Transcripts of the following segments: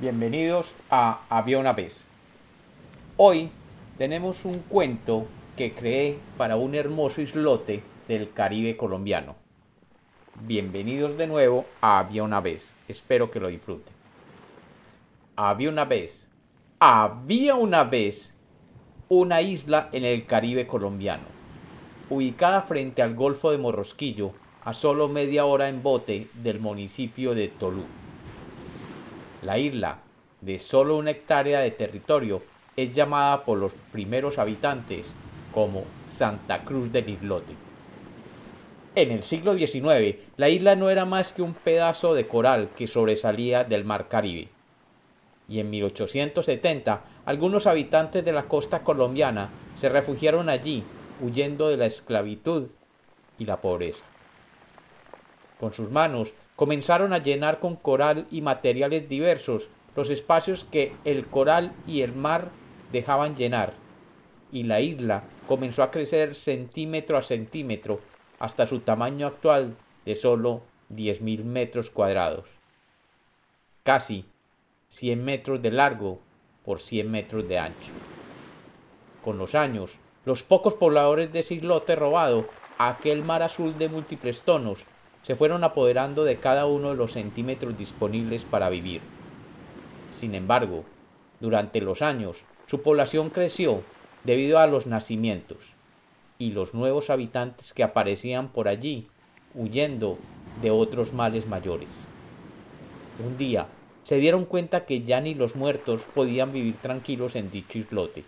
Bienvenidos a Había una vez. Hoy tenemos un cuento que creé para un hermoso islote del Caribe colombiano. Bienvenidos de nuevo a Había una vez. Espero que lo disfruten. Había una vez. Había una vez una isla en el Caribe colombiano, ubicada frente al Golfo de Morrosquillo, a solo media hora en bote del municipio de Tolú. La isla, de solo una hectárea de territorio, es llamada por los primeros habitantes como Santa Cruz del Islote. En el siglo XIX, la isla no era más que un pedazo de coral que sobresalía del mar Caribe. Y en 1870, algunos habitantes de la costa colombiana se refugiaron allí, huyendo de la esclavitud y la pobreza. Con sus manos comenzaron a llenar con coral y materiales diversos los espacios que el coral y el mar dejaban llenar, y la isla comenzó a crecer centímetro a centímetro hasta su tamaño actual de solo 10.000 metros cuadrados. Casi 100 metros de largo por 100 metros de ancho. Con los años, los pocos pobladores de islote robado, aquel mar azul de múltiples tonos, se fueron apoderando de cada uno de los centímetros disponibles para vivir. Sin embargo, durante los años, su población creció debido a los nacimientos y los nuevos habitantes que aparecían por allí, huyendo de otros males mayores. Un día se dieron cuenta que ya ni los muertos podían vivir tranquilos en dicho islote,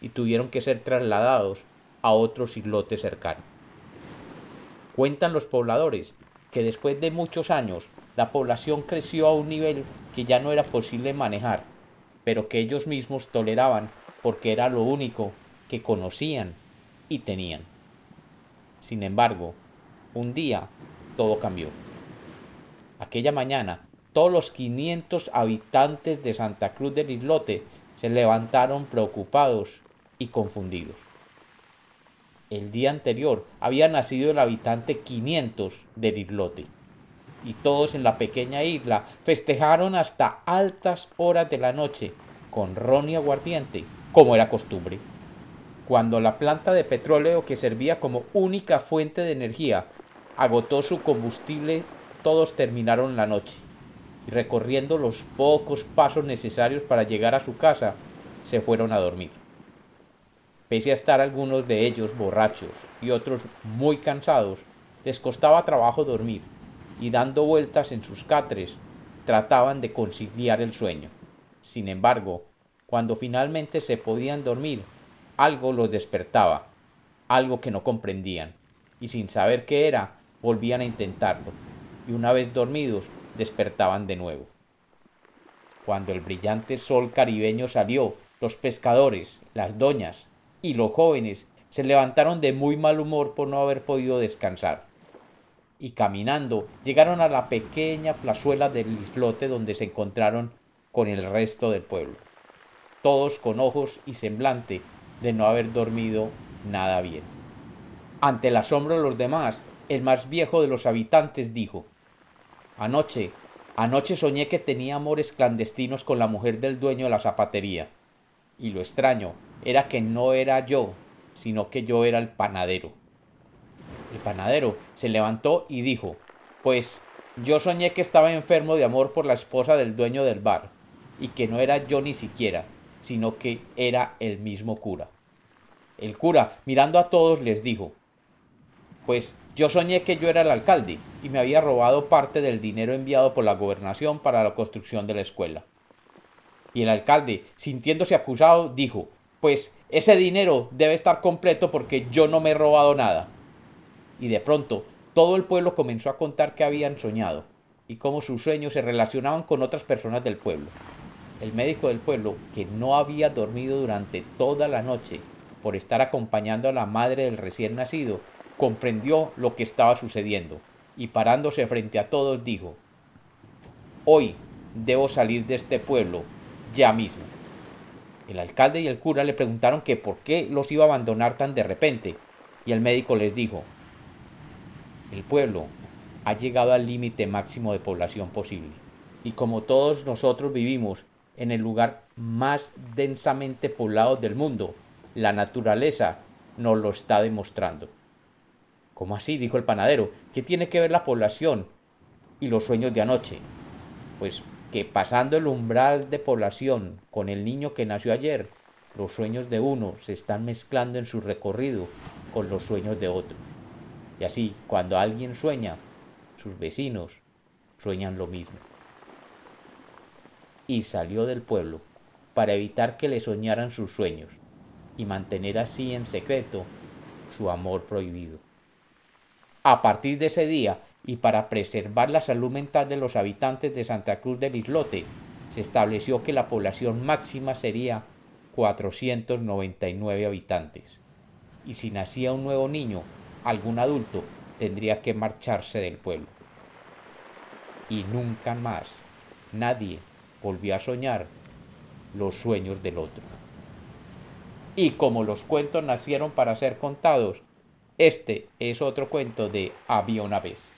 y tuvieron que ser trasladados a otros islotes cercanos. Cuentan los pobladores que después de muchos años la población creció a un nivel que ya no era posible manejar, pero que ellos mismos toleraban porque era lo único que conocían y tenían. Sin embargo, un día todo cambió. Aquella mañana, todos los 500 habitantes de Santa Cruz del Islote se levantaron preocupados y confundidos. El día anterior había nacido el habitante 500 del islote, y todos en la pequeña isla festejaron hasta altas horas de la noche con ron y aguardiente, como era costumbre. Cuando la planta de petróleo que servía como única fuente de energía agotó su combustible, todos terminaron la noche y recorriendo los pocos pasos necesarios para llegar a su casa, se fueron a dormir. Pese a estar algunos de ellos borrachos y otros muy cansados, les costaba trabajo dormir, y dando vueltas en sus catres, trataban de conciliar el sueño. Sin embargo, cuando finalmente se podían dormir, algo los despertaba, algo que no comprendían, y sin saber qué era, volvían a intentarlo, y una vez dormidos, despertaban de nuevo. Cuando el brillante sol caribeño salió, los pescadores, las doñas, y los jóvenes se levantaron de muy mal humor por no haber podido descansar. Y caminando llegaron a la pequeña plazuela del islote donde se encontraron con el resto del pueblo, todos con ojos y semblante de no haber dormido nada bien. Ante el asombro de los demás, el más viejo de los habitantes dijo Anoche, anoche soñé que tenía amores clandestinos con la mujer del dueño de la zapatería. Y lo extraño era que no era yo, sino que yo era el panadero. El panadero se levantó y dijo, pues yo soñé que estaba enfermo de amor por la esposa del dueño del bar, y que no era yo ni siquiera, sino que era el mismo cura. El cura, mirando a todos, les dijo, pues yo soñé que yo era el alcalde y me había robado parte del dinero enviado por la gobernación para la construcción de la escuela. Y el alcalde, sintiéndose acusado, dijo, pues ese dinero debe estar completo porque yo no me he robado nada. Y de pronto todo el pueblo comenzó a contar que habían soñado y cómo sus sueños se relacionaban con otras personas del pueblo. El médico del pueblo, que no había dormido durante toda la noche por estar acompañando a la madre del recién nacido, comprendió lo que estaba sucediendo y parándose frente a todos dijo, Hoy debo salir de este pueblo ya mismo. El alcalde y el cura le preguntaron que por qué los iba a abandonar tan de repente, y el médico les dijo, el pueblo ha llegado al límite máximo de población posible. Y como todos nosotros vivimos en el lugar más densamente poblado del mundo, la naturaleza nos lo está demostrando. ¿Cómo así? dijo el panadero. ¿Qué tiene que ver la población y los sueños de anoche? Pues que pasando el umbral de población con el niño que nació ayer, los sueños de uno se están mezclando en su recorrido con los sueños de otros. Y así, cuando alguien sueña, sus vecinos sueñan lo mismo. Y salió del pueblo para evitar que le soñaran sus sueños y mantener así en secreto su amor prohibido. A partir de ese día, y para preservar la salud mental de los habitantes de Santa Cruz del Islote, se estableció que la población máxima sería 499 habitantes. Y si nacía un nuevo niño, algún adulto tendría que marcharse del pueblo. Y nunca más nadie volvió a soñar los sueños del otro. Y como los cuentos nacieron para ser contados, este es otro cuento de Había una vez.